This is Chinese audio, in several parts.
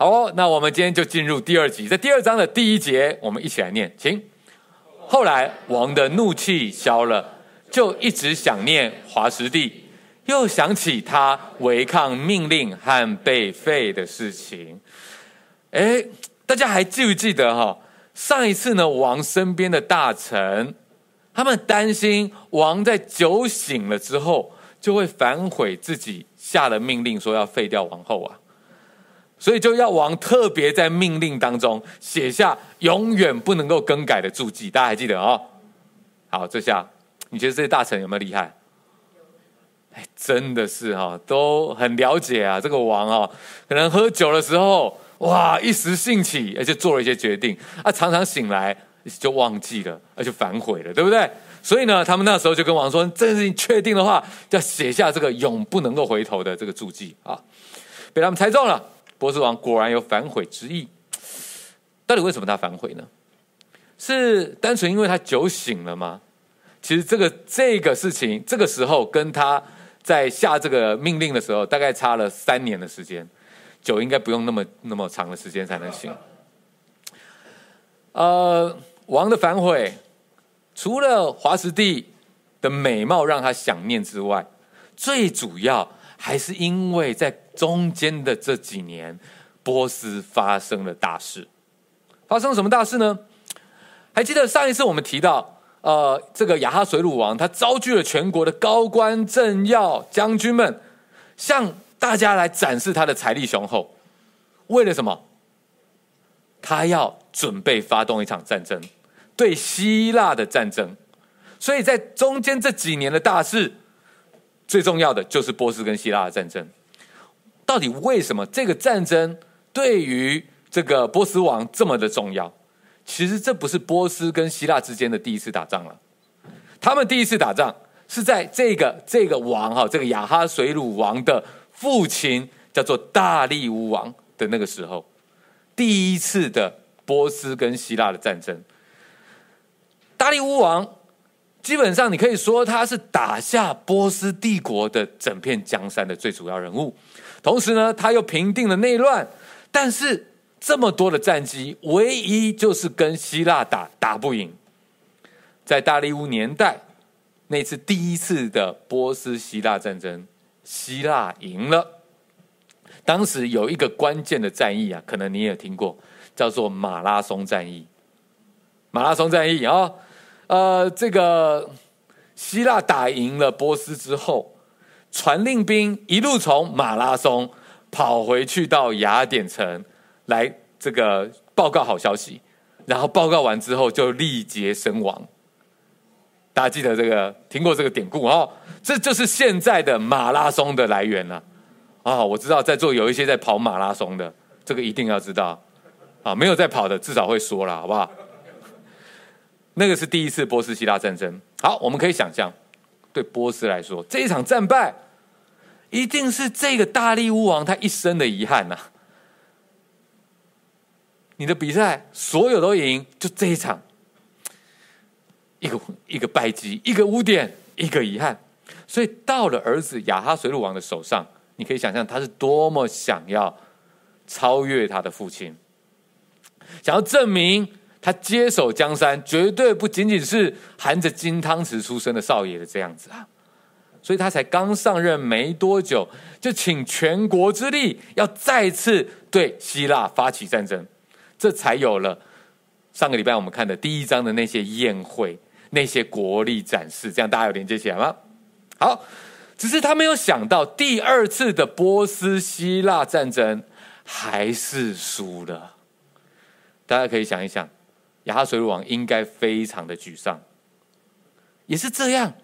好，那我们今天就进入第二集，在第二章的第一节，我们一起来念，请。后来王的怒气消了，就一直想念华实帝，又想起他违抗命令和被废的事情。哎，大家还记不记得哈？上一次呢，王身边的大臣，他们担心王在酒醒了之后，就会反悔自己下了命令说要废掉王后啊。所以就要王特别在命令当中写下永远不能够更改的注记，大家还记得哦？好，这下你觉得这些大臣有没有厉害？哎，真的是哈，都很了解啊。这个王啊，可能喝酒的时候，哇，一时兴起，而且做了一些决定啊，常常醒来就忘记了，而且反悔了，对不对？所以呢，他们那时候就跟王说：“这件事情确定的话，就要写下这个永不能够回头的这个注记啊。”被他们猜中了。波斯王果然有反悔之意，到底为什么他反悔呢？是单纯因为他酒醒了吗？其实这个这个事情，这个时候跟他在下这个命令的时候，大概差了三年的时间，酒应该不用那么那么长的时间才能醒。呃，王的反悔，除了华实帝的美貌让他想念之外，最主要。还是因为在中间的这几年，波斯发生了大事。发生了什么大事呢？还记得上一次我们提到，呃，这个亚哈水鲁王他召集了全国的高官政要将军们，向大家来展示他的财力雄厚。为了什么？他要准备发动一场战争，对希腊的战争。所以在中间这几年的大事。最重要的就是波斯跟希腊的战争，到底为什么这个战争对于这个波斯王这么的重要？其实这不是波斯跟希腊之间的第一次打仗了，他们第一次打仗是在这个这个王哈，这个亚哈水鲁王的父亲叫做大力乌王的那个时候，第一次的波斯跟希腊的战争，大力乌王。基本上，你可以说他是打下波斯帝国的整片江山的最主要人物。同时呢，他又平定了内乱。但是这么多的战绩，唯一就是跟希腊打打不赢。在大利乌年代，那次第一次的波斯希腊战争，希腊赢了。当时有一个关键的战役啊，可能你也听过，叫做马拉松战役。马拉松战役啊。哦呃，这个希腊打赢了波斯之后，传令兵一路从马拉松跑回去到雅典城，来这个报告好消息，然后报告完之后就力竭身亡。大家记得这个听过这个典故哦？这就是现在的马拉松的来源了啊，哦！我知道在座有一些在跑马拉松的，这个一定要知道啊，没有在跑的至少会说了，好不好？那个是第一次波斯希腊战争。好，我们可以想象，对波斯来说，这一场战败，一定是这个大力乌王他一生的遗憾呐、你的比赛所有都赢，就这一场，一个一个败绩，一个污点，一个遗憾。所以到了儿子亚哈随鲁王的手上，你可以想象他是多么想要超越他的父亲，想要证明。他接手江山，绝对不仅仅是含着金汤匙出生的少爷的这样子啊，所以他才刚上任没多久，就请全国之力要再次对希腊发起战争，这才有了上个礼拜我们看的第一章的那些宴会、那些国力展示，这样大家有连接起来吗？好，只是他没有想到第二次的波斯希腊战争还是输了，大家可以想一想。亚哈随鲁王应该非常的沮丧，也是这样，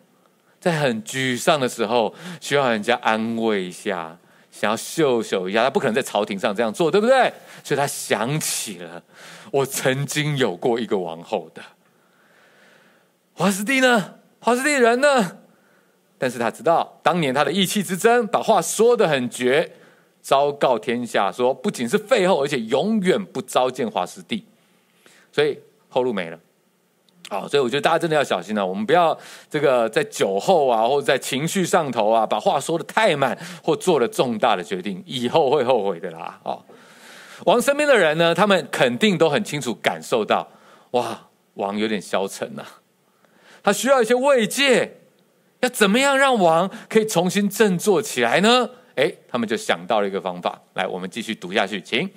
在很沮丧的时候，需要人家安慰一下，想要秀秀一下，他不可能在朝廷上这样做，对不对？所以他想起了，我曾经有过一个王后的华师弟呢？华师弟人呢？但是他知道，当年他的意气之争，把话说得很绝，昭告天下说，不仅是废后，而且永远不召见华师弟，所以。后路没了，好，所以我觉得大家真的要小心了，我们不要这个在酒后啊，或者在情绪上头啊，把话说得太满，或做了重大的决定，以后会后悔的啦。哦，王身边的人呢，他们肯定都很清楚感受到，哇，王有点消沉了、他需要一些慰藉，要怎么样让王可以重新振作起来呢？哎，他们就想到了一个方法，来，我们继续读下去，请。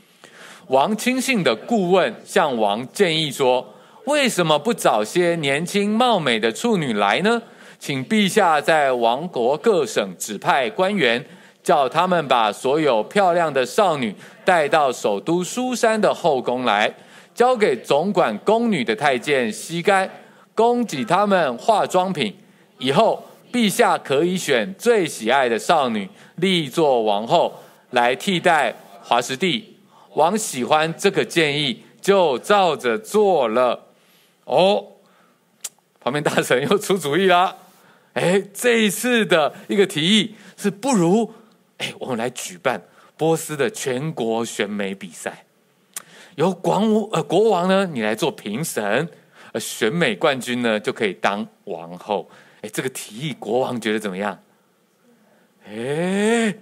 王亲信的顾问向王建议说：“为什么不找些年轻貌美的处女来呢？请陛下在王国各省指派官员。”叫他们把所有漂亮的少女带到首都苏珊的后宫来，交给总管宫女的太监西干，供给他们化妆品。以后陛下可以选最喜爱的少女立作王后，来替代华实帝。王喜欢这个建议，就照着做了。哦，旁边大臣又出主意了。哎，这一次的一个提议是不如。哎，我们来举办波斯的全国选美比赛，由广呃国王呢，你来做评审，呃，选美冠军呢就可以当王后。哎，这个提议国王觉得怎么样？哎，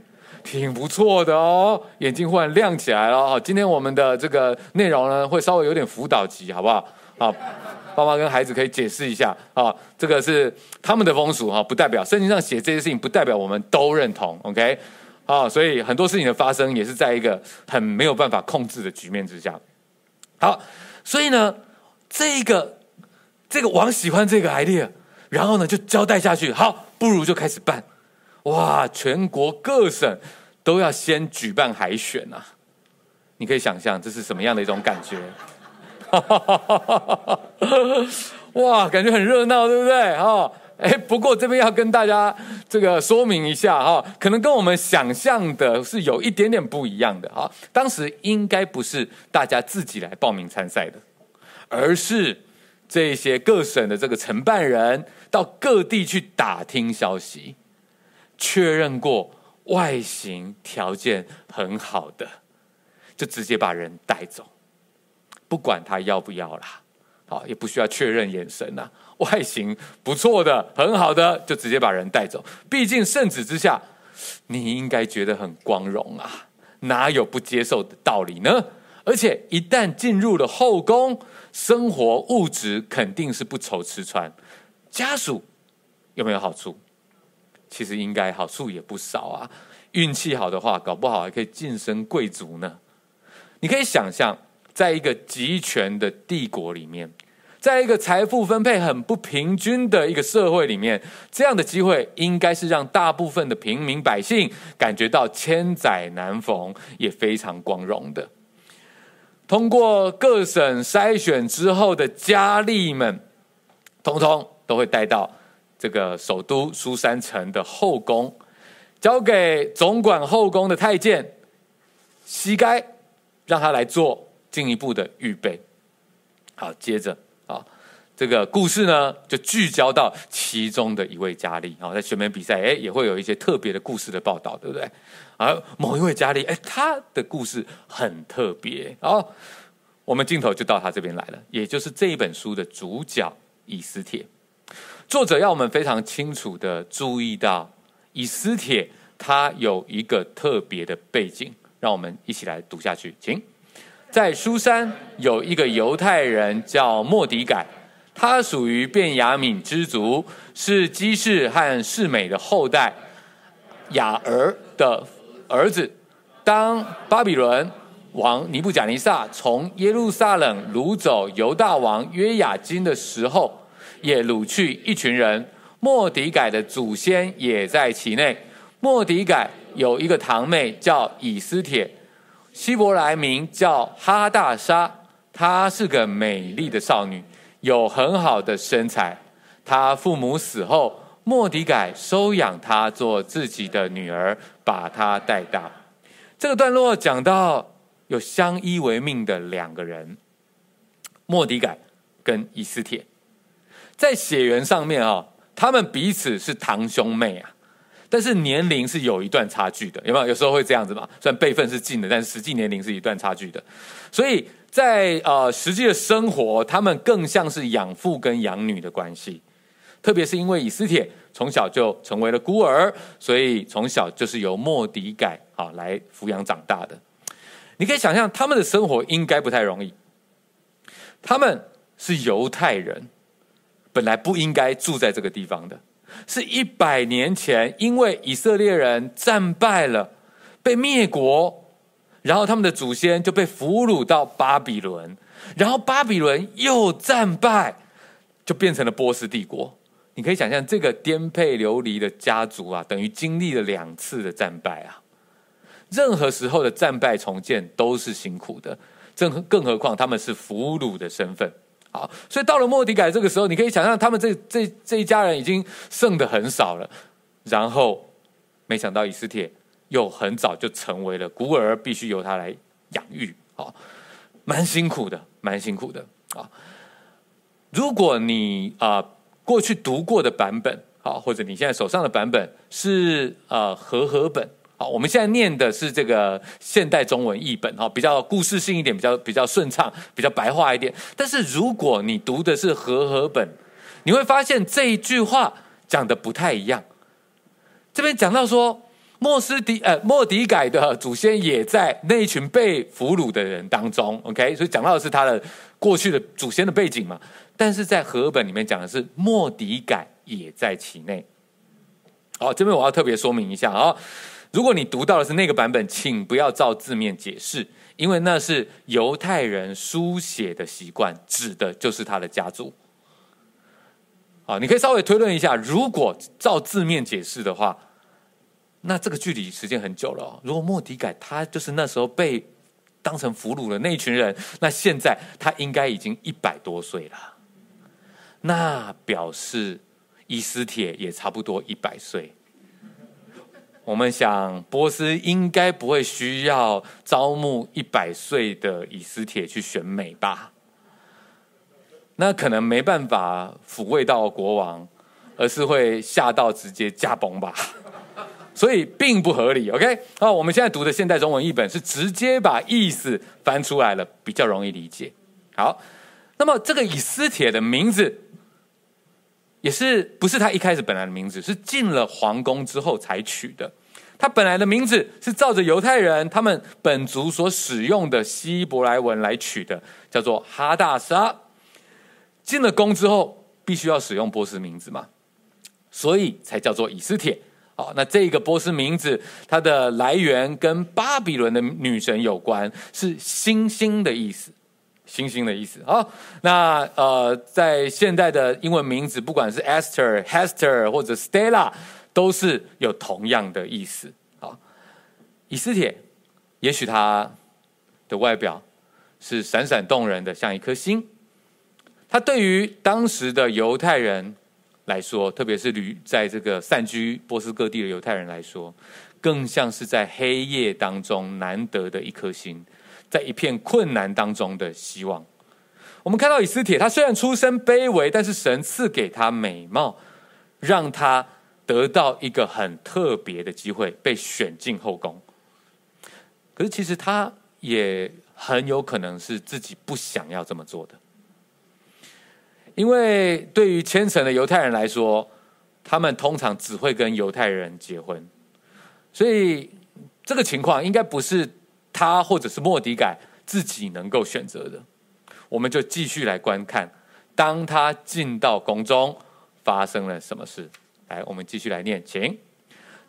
挺不错的哦，眼睛忽然亮起来了哦。今天我们的这个内容呢，会稍微有点辅导级，好不好？啊，爸妈跟孩子可以解释一下啊，这个是他们的风俗哈，不代表圣经上写这些事情，不代表我们都认同。OK。啊，所以很多事情的发生也是在一个很没有办法控制的局面之下。好，所以呢，这个这个王喜欢这个 idea，然后呢就交代下去。好，不如就开始办。哇，全国各省都要先举办海选啊！你可以想象这是什么样的一种感觉？哇，感觉很热闹，对不对？哈。哎，不过这边要跟大家这个说明一下哈，可能跟我们想象的是有一点点不一样的哈。当时应该不是大家自己来报名参赛的，而是这些各省的这个承办人到各地去打听消息，确认过外形条件很好的，就直接把人带走，不管他要不要啦，好，也不需要确认眼神呐。外形不错的、很好的，就直接把人带走。毕竟圣旨之下，你应该觉得很光荣啊，哪有不接受的道理呢？而且一旦进入了后宫，生活物质肯定是不愁吃穿。家属有没有好处？其实应该好处也不少啊。运气好的话，搞不好还可以晋升贵族呢。你可以想象，在一个集权的帝国里面。在一个财富分配很不平均的一个社会里面，这样的机会应该是让大部分的平民百姓感觉到千载难逢，也非常光荣的。通过各省筛选之后的佳丽们，通通都会带到这个首都苏三城的后宫，交给总管后宫的太监西该，让他来做进一步的预备。好，接着啊。这个故事呢，就聚焦到其中的一位佳丽啊，在选美比赛，哎，也会有一些特别的故事的报道，对不对？而某一位佳丽，哎，她的故事很特别。哦，我们镜头就到她这边来了，也就是这一本书的主角以斯帖。作者要我们非常清楚的注意到，以斯帖他有一个特别的背景，让我们一起来读下去，请。在苏珊有一个犹太人叫莫迪改。他属于便雅悯支族，是基士和世美的后代，雅儿的儿子。当巴比伦王尼布甲尼撒从耶路撒冷掳走犹大王约雅斤的时候，也掳去一群人。莫迪改的祖先也在其内。莫迪改有一个堂妹叫以斯帖，希伯来名叫哈大沙，她是个美丽的少女。有很好的身材，她父母死后，莫迪改收养她做自己的女儿，把她带大。这个段落讲到有相依为命的两个人，莫迪改跟以斯帖，在血缘上面啊，他们彼此是堂兄妹啊，但是年龄是有一段差距的，有没有？有时候会这样子嘛，虽然辈分是近的，但是实际年龄是一段差距的，所以。在呃实际的生活，他们更像是养父跟养女的关系。特别是因为以斯帖从小就成为了孤儿，所以从小就是由莫迪改啊来抚养长大的。你可以想象他们的生活应该不太容易。他们是犹太人，本来不应该住在这个地方的，是一百年前因为以色列人战败了，被灭国。然后他们的祖先就被俘虏到巴比伦，然后巴比伦又战败，就变成了波斯帝国。你可以想象，这个颠沛流离的家族啊，等于经历了两次的战败啊。任何时候的战败重建都是辛苦的，更更何况他们是俘虏的身份。好，所以到了末底改这个时候，你可以想象，他们这这这一家人已经剩的很少了。然后，没想到以斯帖。又很早就成为了孤儿，必须由他来养育，啊，蛮辛苦的，蛮辛苦的啊。如果你啊过去读过的版本，啊，或者你现在手上的版本是呃和合本，好，我们现在念的是这个现代中文译本，哈，比较故事性一点，比较比较顺畅，比较白话一点。但是如果你读的是和合本，你会发现这一句话讲的不太一样。这边讲到说。莫斯迪呃，莫迪改的祖先也在那一群被俘虏的人当中，OK，所以讲到的是他的过去的祖先的背景嘛。但是在和本里面讲的是莫迪改也在其内。好，这边我要特别说明一下啊，如果你读到的是那个版本，请不要照字面解释，因为那是犹太人书写的习惯，指的就是他的家族。好，你可以稍微推论一下，如果照字面解释的话。那这个距离时间很久了哦。如果莫底改他就是那时候被当成俘虏的那一群人，那现在他应该已经一百多岁了。那表示伊斯帖也差不多一百岁。我们想波斯应该不会需要招募一百岁的以斯帖去选美吧？那可能没办法抚慰到国王，而是会吓到直接驾崩吧。所以并不合理，OK？好，我们现在读的现代中文译本是直接把意思翻出来了，比较容易理解。好，那么这个以斯帖的名字，也是不是他一开始本来的名字，是进了皇宫之后才取的。他本来的名字是照着犹太人他们本族所使用的希伯来文来取的，叫做哈大沙。进了宫之后，必须要使用波斯名字嘛，所以才叫做以斯帖。好，那这个波斯名字，它的来源跟巴比伦的女神有关，是星星的意思，星星的意思。好，那呃，在现代的英文名字，不管是 Esther、Hester 或者 Stella，都是有同样的意思。啊，以斯帖，也许他的外表是闪闪动人的，像一颗星。他对于当时的犹太人。来说，特别是旅在这个散居波斯各地的犹太人来说，更像是在黑夜当中难得的一颗星，在一片困难当中的希望。我们看到以斯帖，他虽然出身卑微，但是神赐给他美貌，让他得到一个很特别的机会，被选进后宫。可是其实他也很有可能是自己不想要这么做的。因为对于虔诚的犹太人来说，他们通常只会跟犹太人结婚，所以这个情况应该不是他或者是莫迪改自己能够选择的。我们就继续来观看，当他进到宫中，发生了什么事。来，我们继续来念，请。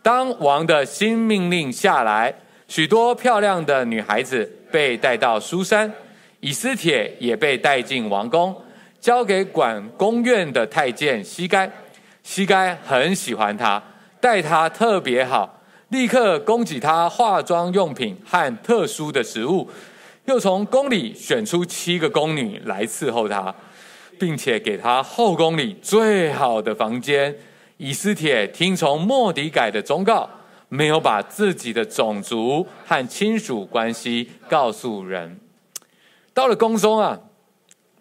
当王的新命令下来，许多漂亮的女孩子被带到书珊，以斯帖也被带进王宫。交给管宫院的太监西该，西该很喜欢他，待他特别好，立刻供给他化妆用品和特殊的食物，又从宫里选出七个宫女来伺候他，并且给他后宫里最好的房间。以斯帖听从莫迪改的忠告，没有把自己的种族和亲属关系告诉人。到了宫中啊。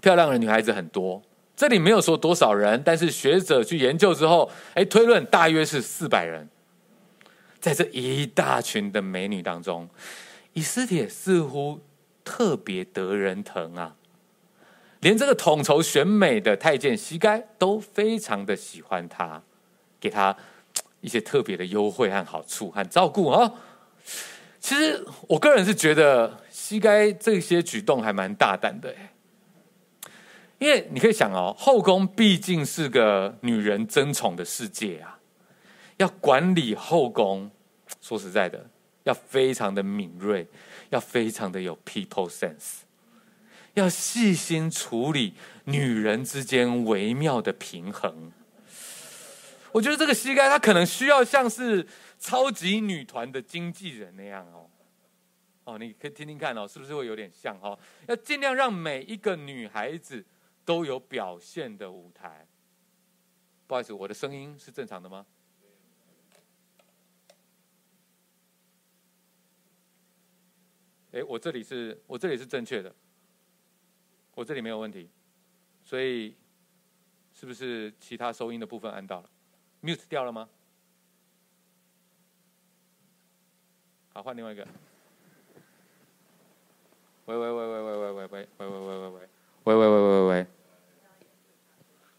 漂亮的女孩子很多，这里没有说多少人，但是学者去研究之后，哎，推论大约是四百人。在这一大群的美女当中，以斯帖似乎特别得人疼啊，连这个统筹选美的太监西该都非常的喜欢她，给她一些特别的优惠和好处和照顾啊。其实我个人是觉得。西该这些举动还蛮大胆的，因为你可以想哦，后宫毕竟是个女人争宠的世界啊，要管理后宫，说实在的，要非常的敏锐，要非常的有 people sense，要细心处理女人之间微妙的平衡。我觉得这个西该她可能需要像是超级女团的经纪人那样哦，哦，你可以听听看哦，是不是会有点像哦？要尽量让每一个女孩子都有表现的舞台。不好意思，我的声音是正常的吗？哎，我这里是我这里是正确的，我这里没有问题，所以是不是其他收音的部分按到了？mute 掉了吗？好，换另外一个。喂喂喂喂喂喂喂喂喂喂喂喂喂喂喂喂喂喂。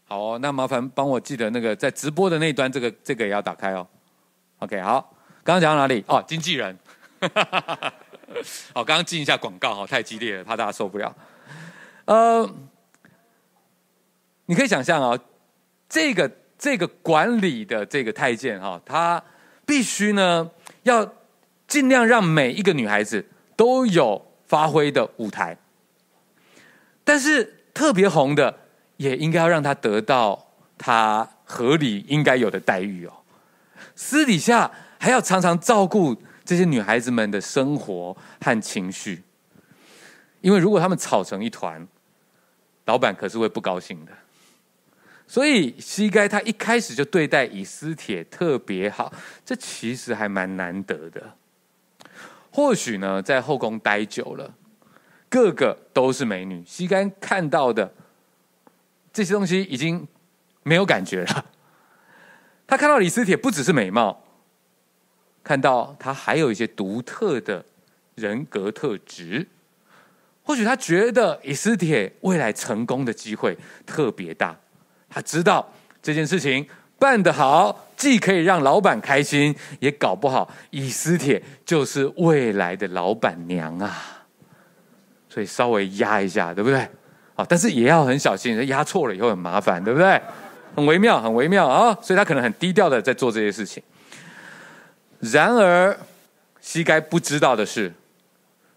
好哦，那麻烦帮我记得那个在直播的那一端，这个这个也要打开哦。OK，好，刚刚讲到哪里？哦，经纪人。好，刚刚进一下广告，哈，太激烈了，怕大家受不了。呃，你可以想象哦，这个。这个管理的这个太监哈，他必须呢要尽量让每一个女孩子都有发挥的舞台，但是特别红的也应该要让她得到她合理应该有的待遇哦。私底下还要常常照顾这些女孩子们的生活和情绪，因为如果他们吵成一团，老板可是会不高兴的。所以西该他一开始就对待以斯帖特别好，这其实还蛮难得的。或许呢，在后宫待久了，个个都是美女，西该看到的这些东西已经没有感觉了。他看到以斯帖不只是美貌，看到他还有一些独特的人格特质。或许他觉得以斯帖未来成功的机会特别大。他知道这件事情办得好，既可以让老板开心，也搞不好以斯帖就是未来的老板娘啊。所以稍微压一下，对不对？好，但是也要很小心，压错了以后很麻烦，对不对？很微妙，很微妙啊。所以他可能很低调的在做这些事情。然而，膝盖不知道的是，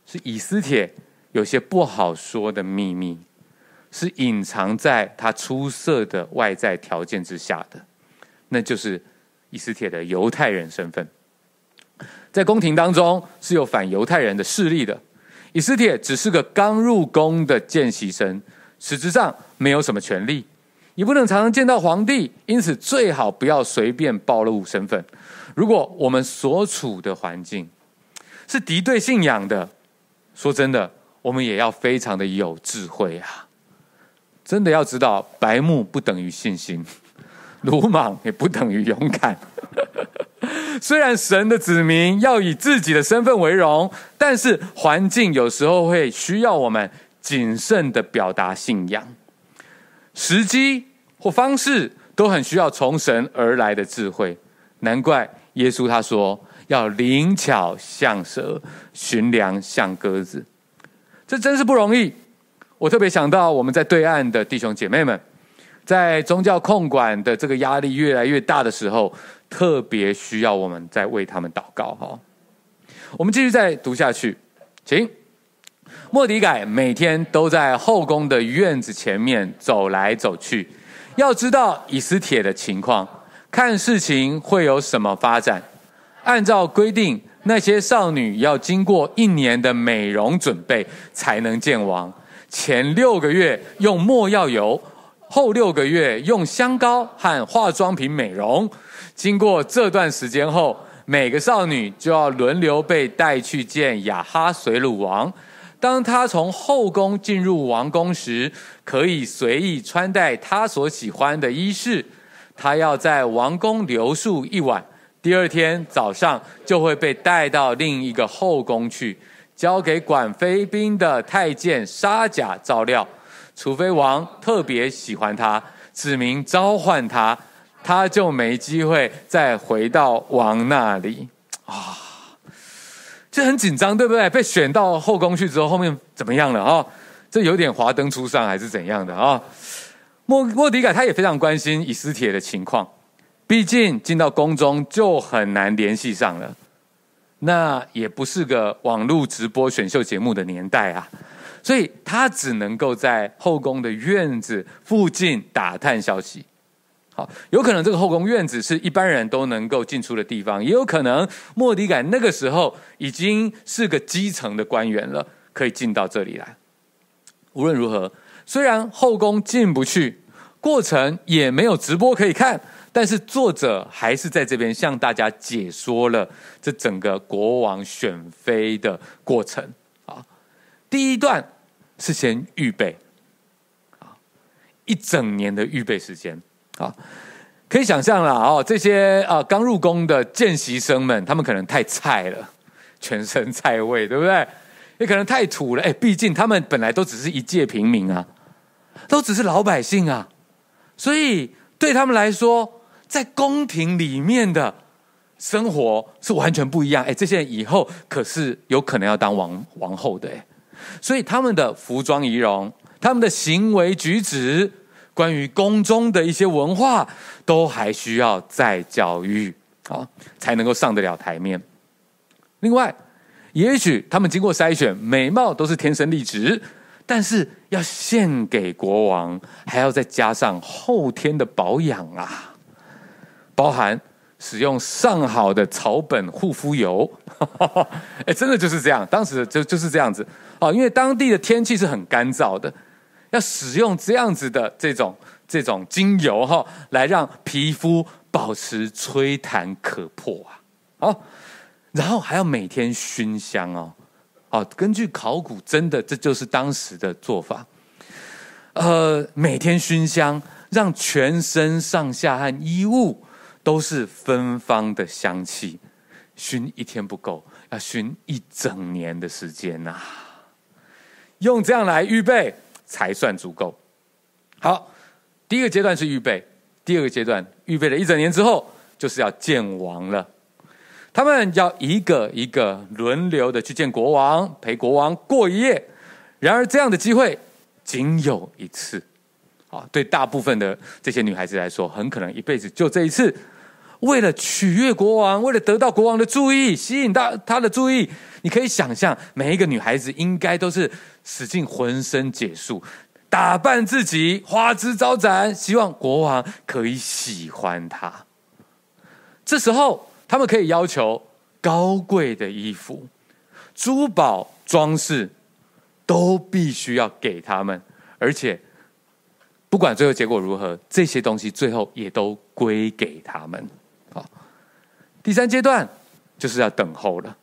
是以斯帖有些不好说的秘密。是隐藏在他出色的外在条件之下的，那就是以斯帖的犹太人身份。在宫廷当中是有反犹太人的势力的，以斯帖只是个刚入宫的见习生，实质上没有什么权利，也不能常常见到皇帝，因此最好不要随便暴露身份。如果我们所处的环境是敌对信仰的，说真的，我们也要非常的有智慧啊。真的要知道，白目不等于信心，鲁莽也不等于勇敢。虽然神的子民要以自己的身份为荣，但是环境有时候会需要我们谨慎的表达信仰，时机或方式都很需要从神而来的智慧。难怪耶稣他说要灵巧像蛇，寻良像鸽子，这真是不容易。我特别想到我们在对岸的弟兄姐妹们，在宗教控管的这个压力越来越大的时候，特别需要我们在为他们祷告哈。我们继续再读下去，请。莫迪改每天都在后宫的院子前面走来走去，要知道以斯帖的情况，看事情会有什么发展。按照规定，那些少女要经过一年的美容准备，才能见王。前六个月用没药油，后六个月用香膏和化妆品美容。经过这段时间后，每个少女就要轮流被带去见雅哈随鲁王。当她从后宫进入王宫时，可以随意穿戴她所喜欢的衣饰。他要在王宫留宿一晚，第二天早上就会被带到另一个后宫去。交给管妃嫔的太监沙甲照料，除非王特别喜欢他，指明召唤他，他就没机会再回到王那里。啊，这很紧张，对不对？被选到后宫去之后，后面怎么样了啊？这有点华灯初上还是怎样的啊？莫莫迪改他也非常关心以斯帖的情况，毕竟进到宫中就很难联系上了。那也不是个网络直播选秀节目的年代啊，所以他只能够在后宫的院子附近打探消息。好，有可能这个后宫院子是一般人都能够进出的地方，也有可能莫迪改那个时候已经是个基层的官员了，可以进到这里来。无论如何，虽然后宫进不去，过程也没有直播可以看，但是作者还是在这边向大家解说了这整个国王选妃的过程。啊，第一段是先预备，啊，一整年的预备时间。啊，可以想象了哦，这些啊刚入宫的见习生们，他们可能太菜了，全身菜味，对不对？也可能太土了，哎，毕竟他们本来都只是一介平民啊，都只是老百姓啊，所以对他们来说，在宫廷里面的生活是完全不一样。哎，这些人以后可是有可能要当王王后的，哎，所以他们的服装仪容、他们的行为举止、关于宫中的一些文化，都还需要再教育啊，才能够上得了台面。另外。也许他们经过筛选，美貌都是天生丽质，但是要献给国王，还要再加上后天的保养啊，包含使用上好的草本护肤油，哎，真的就是这样，当时就就是这样子。啊，因为当地的天气是很干燥的，要使用这样子的这种这种精油哈，来让皮肤保持吹弹可破啊，好。然后还要每天熏香哦，哦，根据考古，真的这就是当时的做法。呃，每天熏香，让全身上下和衣物都是芬芳的香气。熏一天不够，要熏一整年的时间呐。用这样来预备才算足够。好，第一个阶段是预备，第二个阶段预备了一整年之后，就是要见王了。他们要一个一个轮流的去见国王，陪国王过一夜。然而，这样的机会仅有一次。啊，对大部分的这些女孩子来说，很可能一辈子就这一次。为了取悦国王，为了得到国王的注意，吸引到他的注意，你可以想象，每一个女孩子应该都是使尽浑身解数，打扮自己，花枝招展，希望国王可以喜欢她。这时候。他们可以要求高贵的衣服、珠宝装饰，都必须要给他们，而且不管最后结果如何，这些东西最后也都归给他们。好，第三阶段就是要等候了。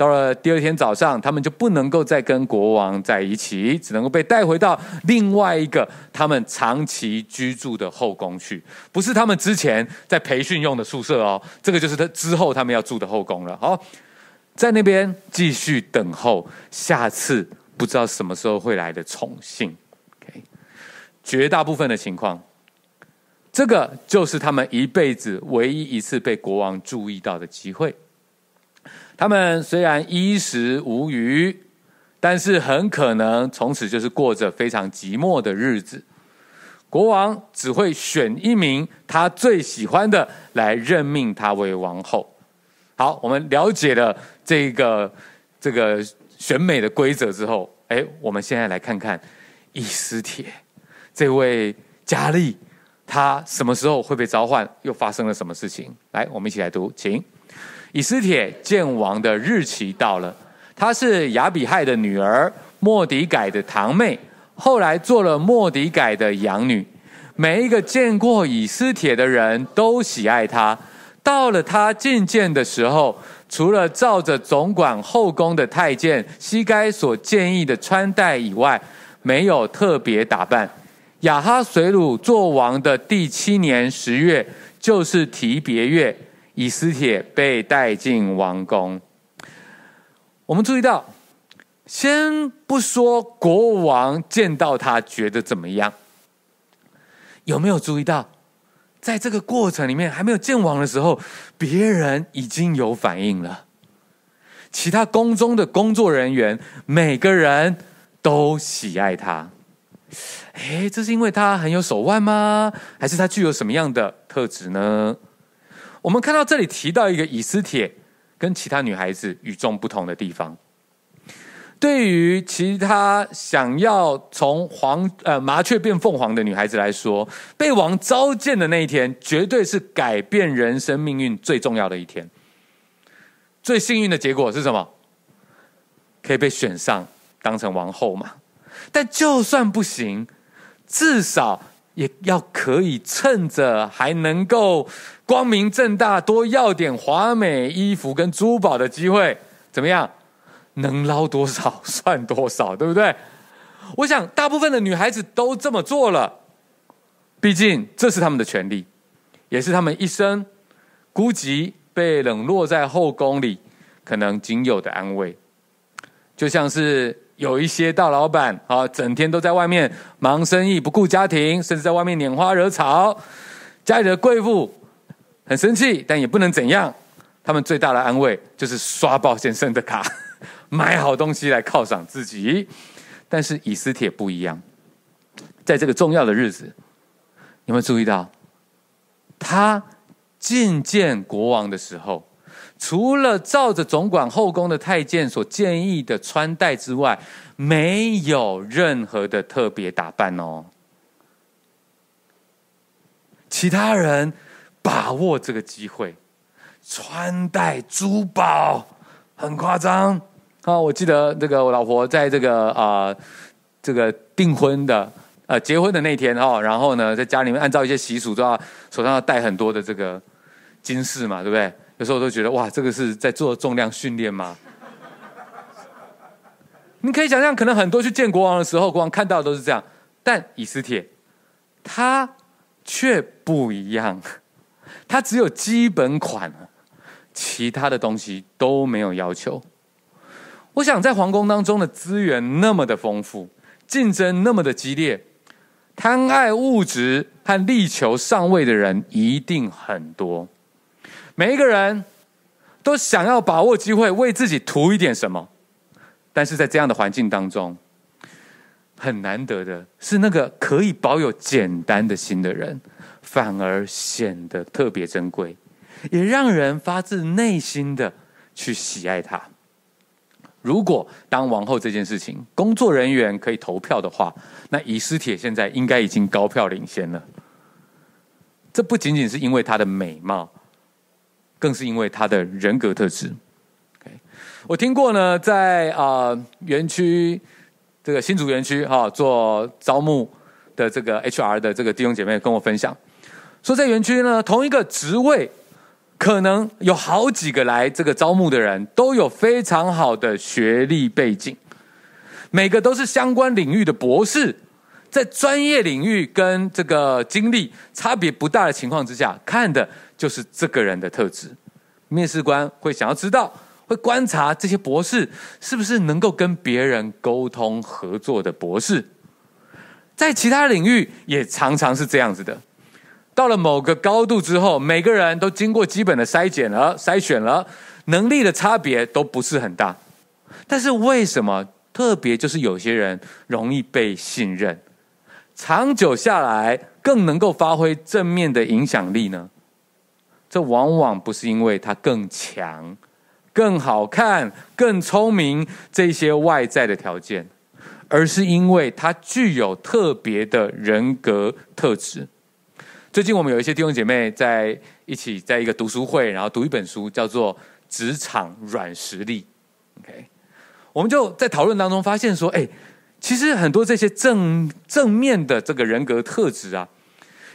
到了第二天早上，他们就不能够再跟国王在一起，只能够被带回到另外一个他们长期居住的后宫去，不是他们之前在培训用的宿舍哦。这个就是他之后他们要住的后宫了。好，在那边继续等候下次不知道什么时候会来的宠幸。OK，绝大部分的情况，这个就是他们一辈子唯一一次被国王注意到的机会。他们虽然衣食无虞，但是很可能从此就是过着非常寂寞的日子。国王只会选一名他最喜欢的来任命他为王后。好，我们了解了这个这个选美的规则之后，哎，我们现在来看看以斯帖这位佳丽，她什么时候会被召唤？又发生了什么事情？来，我们一起来读，请。以斯帖见王的日期到了，她是亚比亥的女儿，莫底改的堂妹，后来做了莫底改的养女。每一个见过以斯帖的人都喜爱她。到了她觐见的时候，除了照着总管后宫的太监西该所建议的穿戴以外，没有特别打扮。亚哈随鲁做王的第七年十月，就是提别月。以斯帖被带进王宫，我们注意到，先不说国王见到他觉得怎么样，有没有注意到，在这个过程里面还没有见王的时候，别人已经有反应了。其他宫中的工作人员每个人都喜爱他。诶，这是因为他很有手腕吗？还是他具有什么样的特质呢？我们看到这里提到一个以斯帖跟其他女孩子与众不同的地方。对于其他想要从黄呃麻雀变凤凰的女孩子来说，被王召见的那一天，绝对是改变人生命运最重要的一天。最幸运的结果是什么？可以被选上当成王后嘛？但就算不行，至少也要可以趁着还能够光明正大多要点华美衣服跟珠宝的机会，怎么样？能捞多少算多少，对不对？我想大部分的女孩子都这么做了，毕竟这是他们的权利，也是他们一生孤寂被冷落在后宫里可能仅有的安慰。就像是有一些大老板啊，整天都在外面忙生意，不顾家庭，甚至在外面拈花惹草，家里的贵妇很生气，但也不能怎样。他们最大的安慰就是刷鲍先生的卡。买好东西来犒赏自己，但是以斯帖不一样，在这个重要的日子，有没有注意到，他觐见国王的时候，除了照着总管后宫的太监所建议的穿戴之外，没有任何的特别打扮哦。其他人把握这个机会，穿戴珠宝，很夸张。啊，我记得这个我老婆在这个啊、呃，这个订婚的呃结婚的那天哈，然后呢，在家里面按照一些习俗，都要手上要戴很多的这个金饰嘛，对不对？有时候我都觉得哇，这个是在做重量训练吗？你可以想象，可能很多去见国王的时候，国王看到的都是这样，但以斯帖他却不一样，他只有基本款，其他的东西都没有要求。我想在皇宫当中的资源那么的丰富，竞争那么的激烈，贪爱物质和力求上位的人一定很多。每一个人都想要把握机会，为自己图一点什么。但是在这样的环境当中，很难得的是，那个可以保有简单的心的人，反而显得特别珍贵，也让人发自内心的去喜爱他。如果当王后这件事情，工作人员可以投票的话，那以斯帖现在应该已经高票领先了。这不仅仅是因为她的美貌，更是因为他的人格特质。我听过呢，在啊园区这个新竹园区哈做招募的这个 HR 的这个弟兄姐妹跟我分享，说在园区呢，同一个职位。可能有好几个来这个招募的人都有非常好的学历背景，每个都是相关领域的博士，在专业领域跟这个经历差别不大的情况之下，看的就是这个人的特质。面试官会想要知道，会观察这些博士是不是能够跟别人沟通合作的博士，在其他领域也常常是这样子的。到了某个高度之后，每个人都经过基本的筛检了、筛选了，能力的差别都不是很大。但是为什么特别就是有些人容易被信任，长久下来更能够发挥正面的影响力呢？这往往不是因为他更强、更好看、更聪明这些外在的条件，而是因为他具有特别的人格特质。最近我们有一些弟兄姐妹在一起，在一个读书会，然后读一本书，叫做《职场软实力》。OK，我们就在讨论当中发现说，哎，其实很多这些正正面的这个人格特质啊，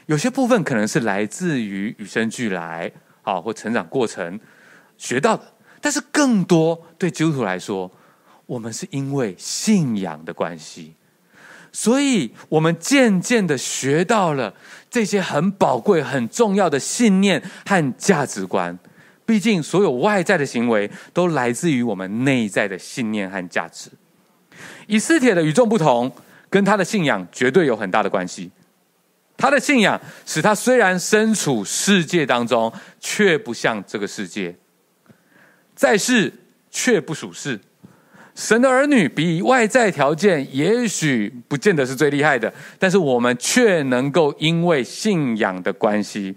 有些部分可能是来自于与生俱来啊，或成长过程学到的，但是更多对基督徒来说，我们是因为信仰的关系。所以，我们渐渐的学到了这些很宝贵、很重要的信念和价值观。毕竟，所有外在的行为都来自于我们内在的信念和价值。以斯帖的与众不同，跟他的信仰绝对有很大的关系。他的信仰使他虽然身处世界当中，却不像这个世界，在世却不属世。神的儿女比外在条件也许不见得是最厉害的，但是我们却能够因为信仰的关系，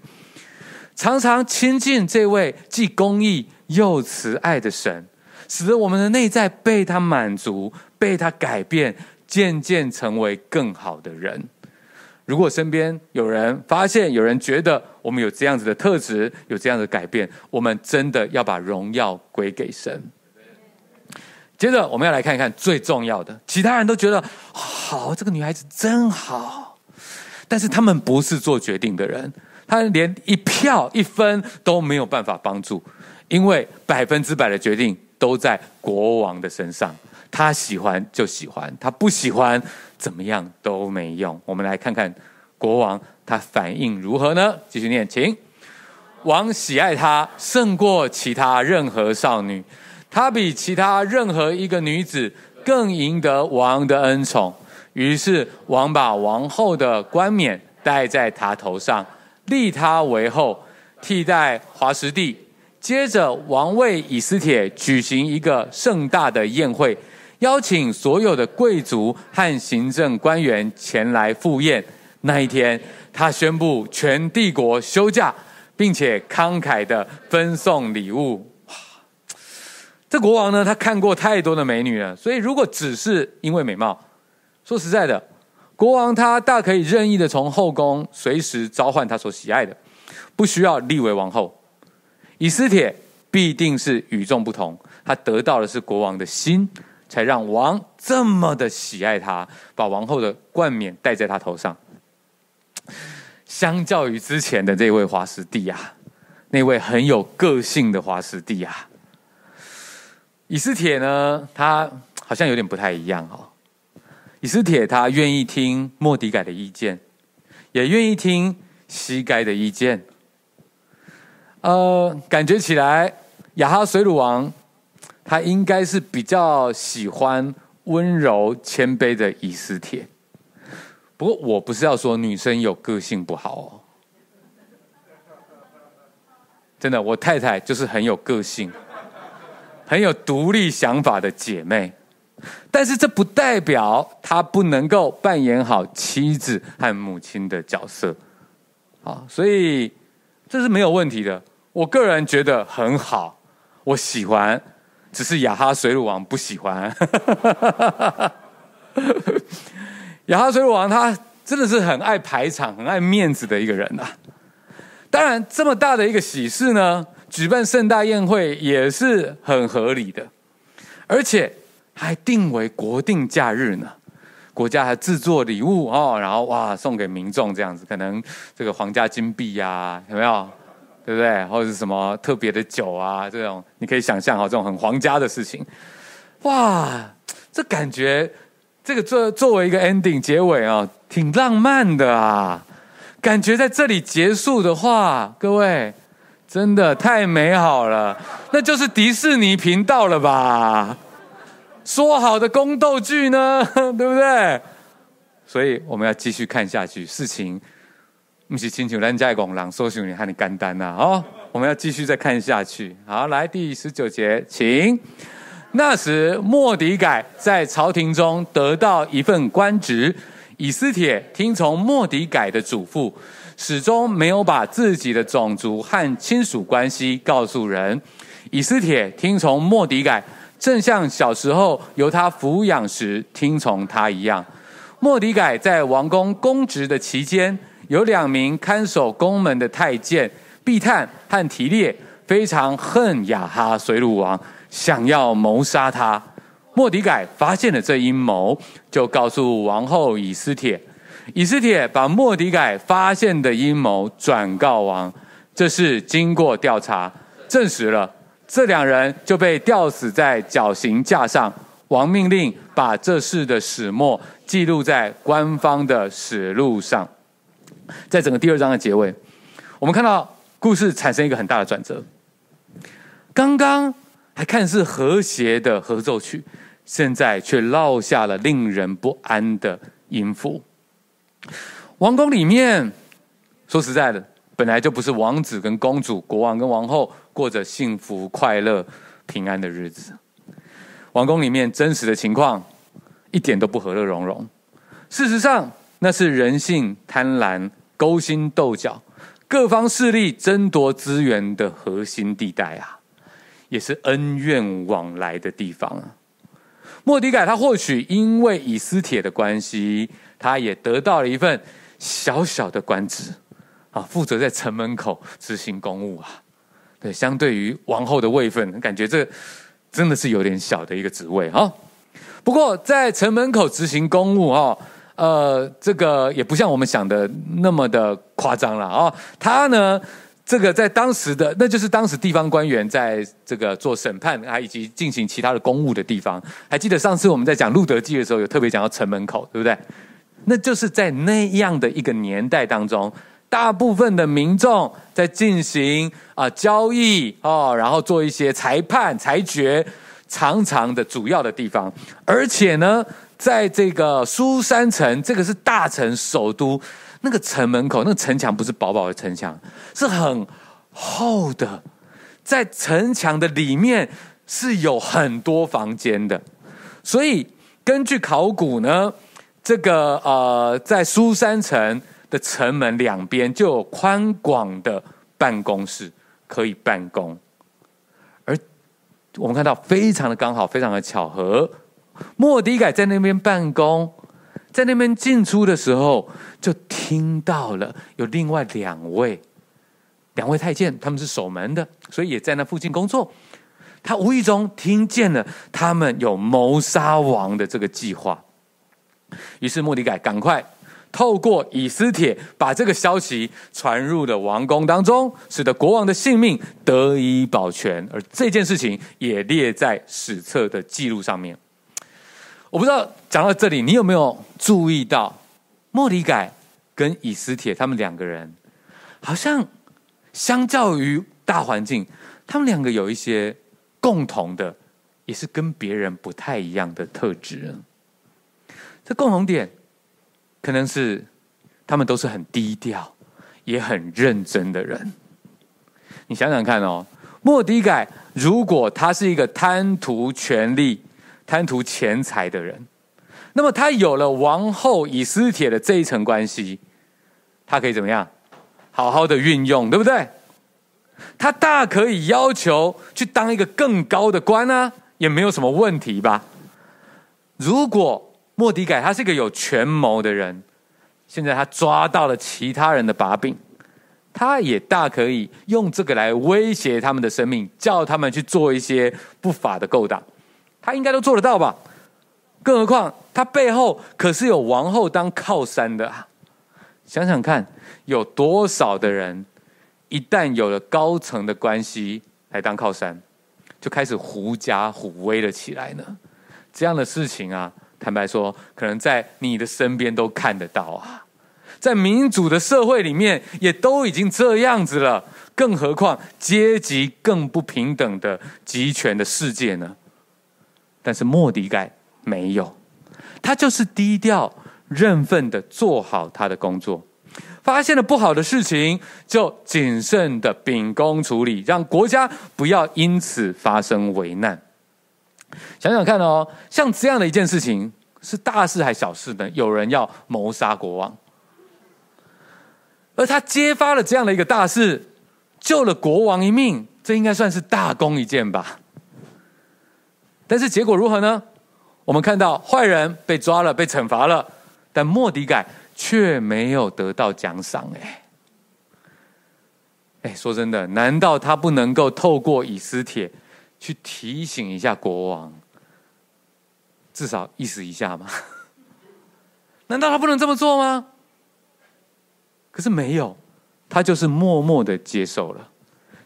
常常亲近这位既公义又慈爱的神，使得我们的内在被他满足，被他改变，渐渐成为更好的人。如果身边有人发现，有人觉得我们有这样子的特质，有这样的改变，我们真的要把荣耀归给神。接着，我们要来看一看最重要的。其他人都觉得好，这个女孩子真好，但是他们不是做决定的人，他连一票一分都没有办法帮助，因为百分之百的决定都在国王的身上。他喜欢就喜欢，他不喜欢怎么样都没用。我们来看看国王他反应如何呢？继续念，请。王喜爱她胜过其他任何少女。她比其他任何一个女子更赢得王的恩宠，于是王把王后的冠冕戴在她头上，立她为后，替代华实蒂。接着，王为以斯帖举行一个盛大的宴会，邀请所有的贵族和行政官员前来赴宴。那一天，他宣布全帝国休假，并且慷慨地分送礼物。这国王呢，他看过太多的美女了，所以如果只是因为美貌，说实在的，国王他大可以任意的从后宫随时召唤他所喜爱的，不需要立为王后。以斯帖必定是与众不同，他得到的是国王的心，才让王这么的喜爱他，把王后的冠冕戴在他头上。相较于之前的这位华实蒂啊，那位很有个性的华实蒂啊。以斯帖呢，他好像有点不太一样哦。以斯帖他愿意听末底改的意见，也愿意听西该的意见。呃，感觉起来亚哈水鲁王他应该是比较喜欢温柔谦卑的以斯帖。不过我不是要说女生有个性不好哦，真的，我太太就是很有个性。很有独立想法的姐妹，但是这不代表她不能够扮演好妻子和母亲的角色，啊，所以这是没有问题的。我个人觉得很好，我喜欢，只是亚哈水鲁王不喜欢。亚哈水鲁王他真的是很爱排场、很爱面子的一个人呐。当然，这么大的一个喜事呢。举办盛大宴会也是很合理的，而且还定为国定假日呢。国家还制作礼物哦，然后哇送给民众这样子，可能这个皇家金币呀、啊，有没有？对不对？或者是什么特别的酒啊？这种你可以想象哈，这种很皇家的事情，哇，这感觉这个作作为一个 ending 结尾啊，挺浪漫的啊。感觉在这里结束的话，各位。真的太美好了，那就是迪士尼频道了吧？说好的宫斗剧呢？对不对？所以我们要继续看下去。事情不是亲像咱家公人说想你和你简单呐、啊。哦，我们要继续再看下去。好，来第十九节，请。那时莫迪改在朝廷中得到一份官职，以斯帖听从莫迪改的嘱咐。始终没有把自己的种族和亲属关系告诉人。以斯帖听从莫迪改，正像小时候由他抚养时听从他一样。莫迪改在王宫公职的期间，有两名看守宫门的太监毕探和提列，非常恨亚哈随鲁王，想要谋杀他。莫迪改发现了这阴谋，就告诉王后以斯帖。以斯帖把莫迪改发现的阴谋转告王，这事经过调查证实了，这两人就被吊死在绞刑架上。王命令把这事的始末记录在官方的史录上。在整个第二章的结尾，我们看到故事产生一个很大的转折。刚刚还看似和谐的合奏曲，现在却落下了令人不安的音符。王宫里面，说实在的，本来就不是王子跟公主、国王跟王后过着幸福、快乐、平安的日子。王宫里面真实的情况一点都不和乐融融。事实上，那是人性贪婪、勾心斗角、各方势力争夺资源的核心地带啊，也是恩怨往来的地方啊。莫底改他或许因为以斯帖的关系，他也得到了一份小小的官职啊，负责在城门口执行公务啊。对，相对于王后的位分，感觉这真的是有点小的一个职位啊。不过在城门口执行公务啊。呃，这个也不像我们想的那么的夸张了啊、哦！他呢，这个在当时的，那就是当时地方官员在这个做审判啊，以及进行其他的公务的地方。还记得上次我们在讲路德记的时候，有特别讲到城门口，对不对？那就是在那样的一个年代当中，大部分的民众在进行啊、交易哦，然后做一些裁判裁决，常常的主要的地方，而且呢。在这个书珊城，这个是大城首都，那个城门口，那个城墙不是薄薄的城墙，是很厚的。在城墙的里面是有很多房间的，所以根据考古呢，这个呃，在书珊城的城门两边就有宽广的办公室可以办公，而我们看到非常的刚好，非常的巧合。莫迪改在那边办公，在那边进出的时候，就听到了有另外两位两位太监，他们是守门的，所以也在那附近工作。他无意中听见了他们有谋杀王的这个计划，于是莫迪改赶快透过以斯帖把这个消息传入了王宫当中，使得国王的性命得以保全，而这件事情也列在史册的记录上面。我不知道讲到这里，你有没有注意到，莫底改跟以斯帖他们两个人，好像相较于大环境，他们两个有一些共同的，也是跟别人不太一样的特质。这共同点，可能是他们都是很低调，也很认真的人。你想想看哦，莫底改如果他是一个贪图权力，贪图钱财的人，那么他有了王后以斯帖的这一层关系，他可以怎么样？好好的运用，对不对？他大可以要求去当一个更高的官啊，也没有什么问题吧？如果莫迪改他是一个有权谋的人，现在他抓到了其他人的把柄，他也大可以用这个来威胁他们的生命，叫他们去做一些不法的勾当。他应该都做得到吧？更何况他背后可是有王后当靠山的啊！想想看，有多少的人一旦有了高层的关系来当靠山，就开始狐假虎威了起来呢？这样的事情啊，坦白说，可能在你的身边都看得到啊，在民主的社会里面也都已经这样子了，更何况阶级更不平等的集权的世界呢？但是莫迪盖没有，他就是低调认份的做好他的工作，发现了不好的事情就谨慎的秉公处理，让国家不要因此发生危难。想想看哦，像这样的一件事情是大事还小事呢？有人要谋杀国王，而他揭发了这样的一个大事，救了国王一命，这应该算是大功一件吧。但是结果如何呢？我们看到坏人被抓了，被惩罚了，但莫迪改却没有得到奖赏。哎，哎，说真的，难道他不能够透过以斯帖去提醒一下国王，至少意思一下吗？难道他不能这么做吗？可是没有，他就是默默的接受了，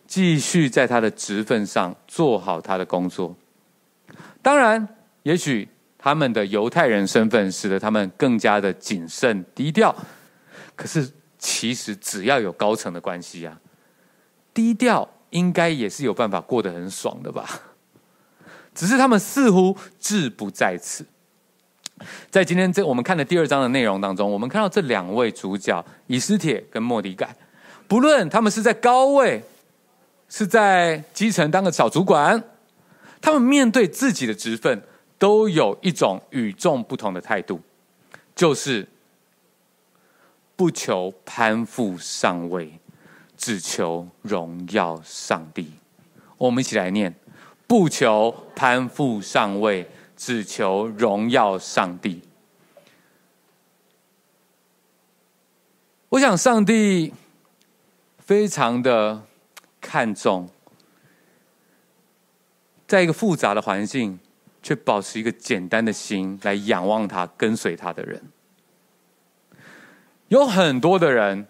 继续在他的职分上做好他的工作。当然，也许他们的犹太人身份使得他们更加的谨慎低调。可是，其实只要有高层的关系啊，低调应该也是有办法过得很爽的吧？只是他们似乎志不在此。在今天这我们看的第二章的内容当中，我们看到这两位主角以斯帖跟末底改，不论他们是在高位，是在基层当个小主管。他们面对自己的职分，都有一种与众不同的态度，就是不求攀附上位，只求荣耀上帝。我们一起来念：不求攀附上位，只求荣耀上帝。我想，上帝非常的看重，在一个复杂的环境，却保持一个简单的心来仰望他、跟随他的人。有很多的人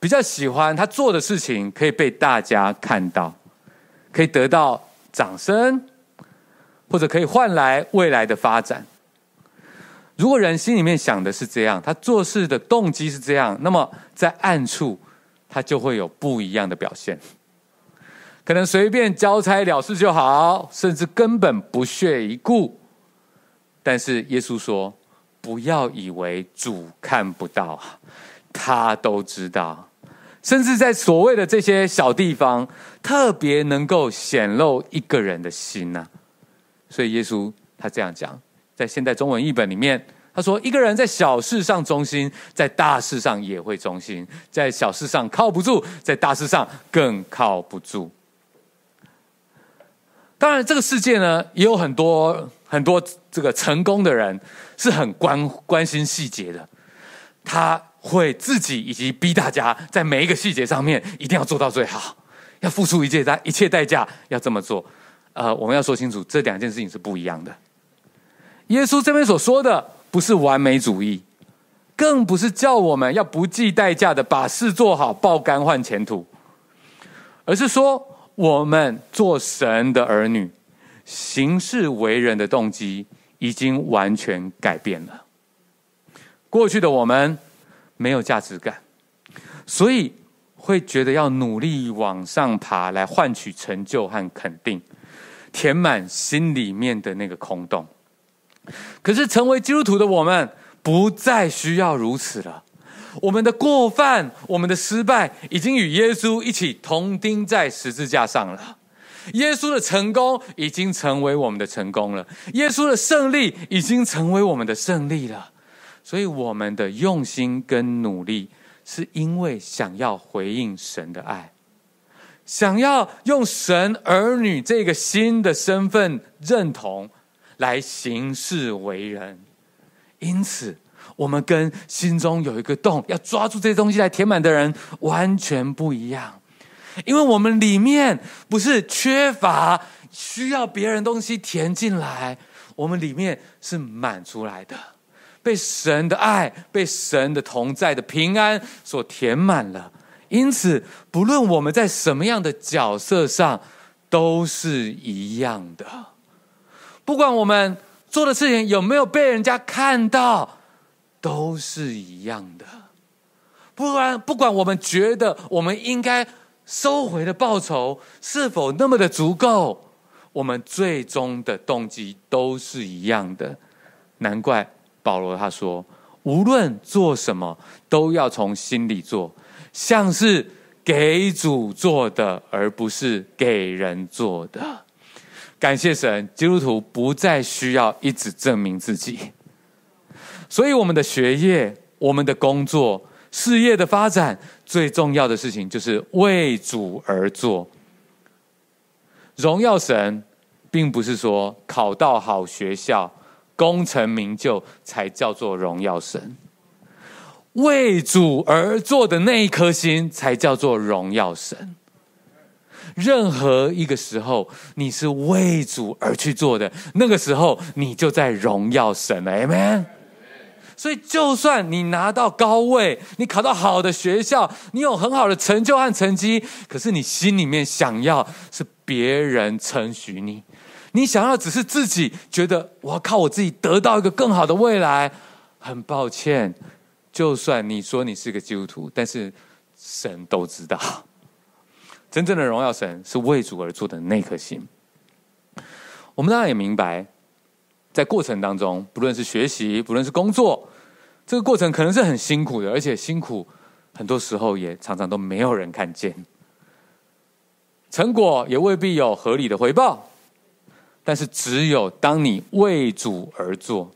比较喜欢他做的事情可以被大家看到。可以得到掌声，或者可以换来未来的发展。如果人心里面想的是这样，他做事的动机是这样，那么在暗处他就会有不一样的表现。可能随便交差了事就好，甚至根本不屑一顾。但是耶稣说：“不要以为主看不到，他都知道。”甚至在所谓的这些小地方，特别能够显露一个人的心呐、所以耶稣他这样讲，在现代中文译本里面，他说：“一个人在小事上忠心，在大事上也会忠心；在小事上靠不住，在大事上更靠不住。”当然，这个世界呢，也有很多很多这个成功的人，是很关关心细节的。他。会自己以及逼大家在每一个细节上面一定要做到最好，要付出一切代一切代价要这么做。呃，我们要说清楚，这两件事情是不一样的。耶稣这边所说的不是完美主义，更不是叫我们要不计代价的把事做好，爆肝换前途，而是说我们做神的儿女，行事为人的动机已经完全改变了。过去的我们。没有价值感，所以会觉得要努力往上爬来换取成就和肯定，填满心里面的那个空洞。可是成为基督徒的我们，不再需要如此了。我们的过犯、我们的失败，已经与耶稣一起同钉在十字架上了。耶稣的成功已经成为我们的成功了，耶稣的胜利已经成为我们的胜利了。所以，我们的用心跟努力，是因为想要回应神的爱，想要用神儿女这个新的身份认同来行事为人。因此，我们跟心中有一个洞，要抓住这些东西来填满的人完全不一样。因为我们里面不是缺乏需要别人东西填进来，我们里面是满出来的。被神的爱、被神的同在的平安所填满了，因此，不论我们在什么样的角色上，都是一样的。不管我们做的事情有没有被人家看到，都是一样的。不然不管我们觉得我们应该收回的报酬是否那么的足够，我们最终的动机都是一样的。难怪。保罗他说：“无论做什么，都要从心里做，像是给主做的，而不是给人做的。”感谢神，基督徒不再需要一直证明自己。所以，我们的学业、我们的工作、事业的发展，最重要的事情就是为主而做。荣耀神，并不是说考到好学校。功成名就才叫做荣耀神，为主而做的那一颗心才叫做荣耀神。任何一个时候，你是为主而去做的，那个时候你就在荣耀神了，Amen。所以，就算你拿到高位，你考到好的学校，你有很好的成就和成绩，可是你心里面想要是别人称许你。你想要只是自己觉得我要靠我自己得到一个更好的未来，很抱歉，就算你说你是个基督徒，但是神都知道，真正的荣耀神是为主而做的那颗心。我们当然也明白，在过程当中，不论是学习，不论是工作，这个过程可能是很辛苦的，而且辛苦很多时候也常常都没有人看见，成果也未必有合理的回报。但是只有当你为主而做，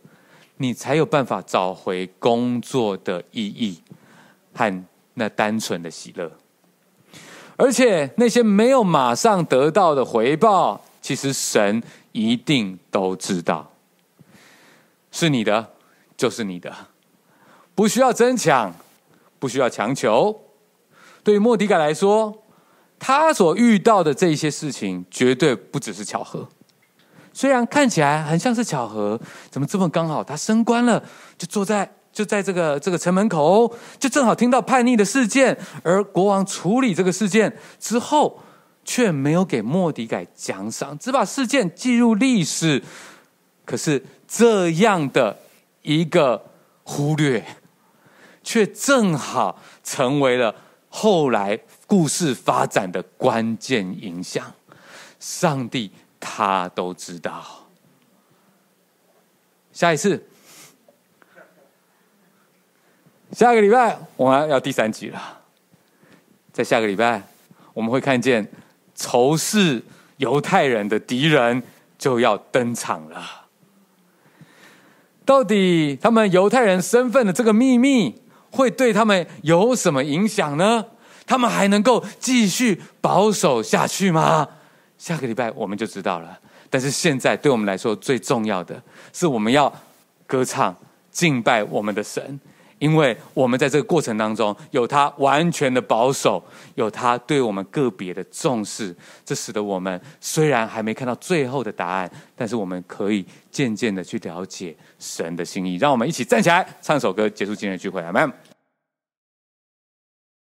你才有办法找回工作的意义和那单纯的喜乐。而且那些没有马上得到的回报，其实神一定都知道，是你的就是你的，不需要争抢，不需要强求。对于末底改来说，他所遇到的这些事情，绝对不只是巧合。虽然看起来很像是巧合，怎么这么刚好？他升官了，就坐在就在这个这个城门口，就正好听到叛逆的事件。而国王处理这个事件之后，却没有给莫迪改奖赏，只把事件记入历史。可是这样的一个忽略，却正好成为了后来故事发展的关键影响。上帝。他都知道。下一次，下个礼拜我们要第三集了。在下个礼拜，我们会看见仇视犹太人的敌人就要登场了。到底他们犹太人身份的这个秘密会对他们有什么影响呢？他们还能够继续保守下去吗？下个礼拜我们就知道了。但是现在对我们来说最重要的是，我们要歌唱敬拜我们的神，因为我们在这个过程当中有他完全的保守，有他对我们个别的重视，这使得我们虽然还没看到最后的答案，但是我们可以渐渐的去了解神的心意。让我们一起站起来唱首歌，结束今天的聚会，阿们。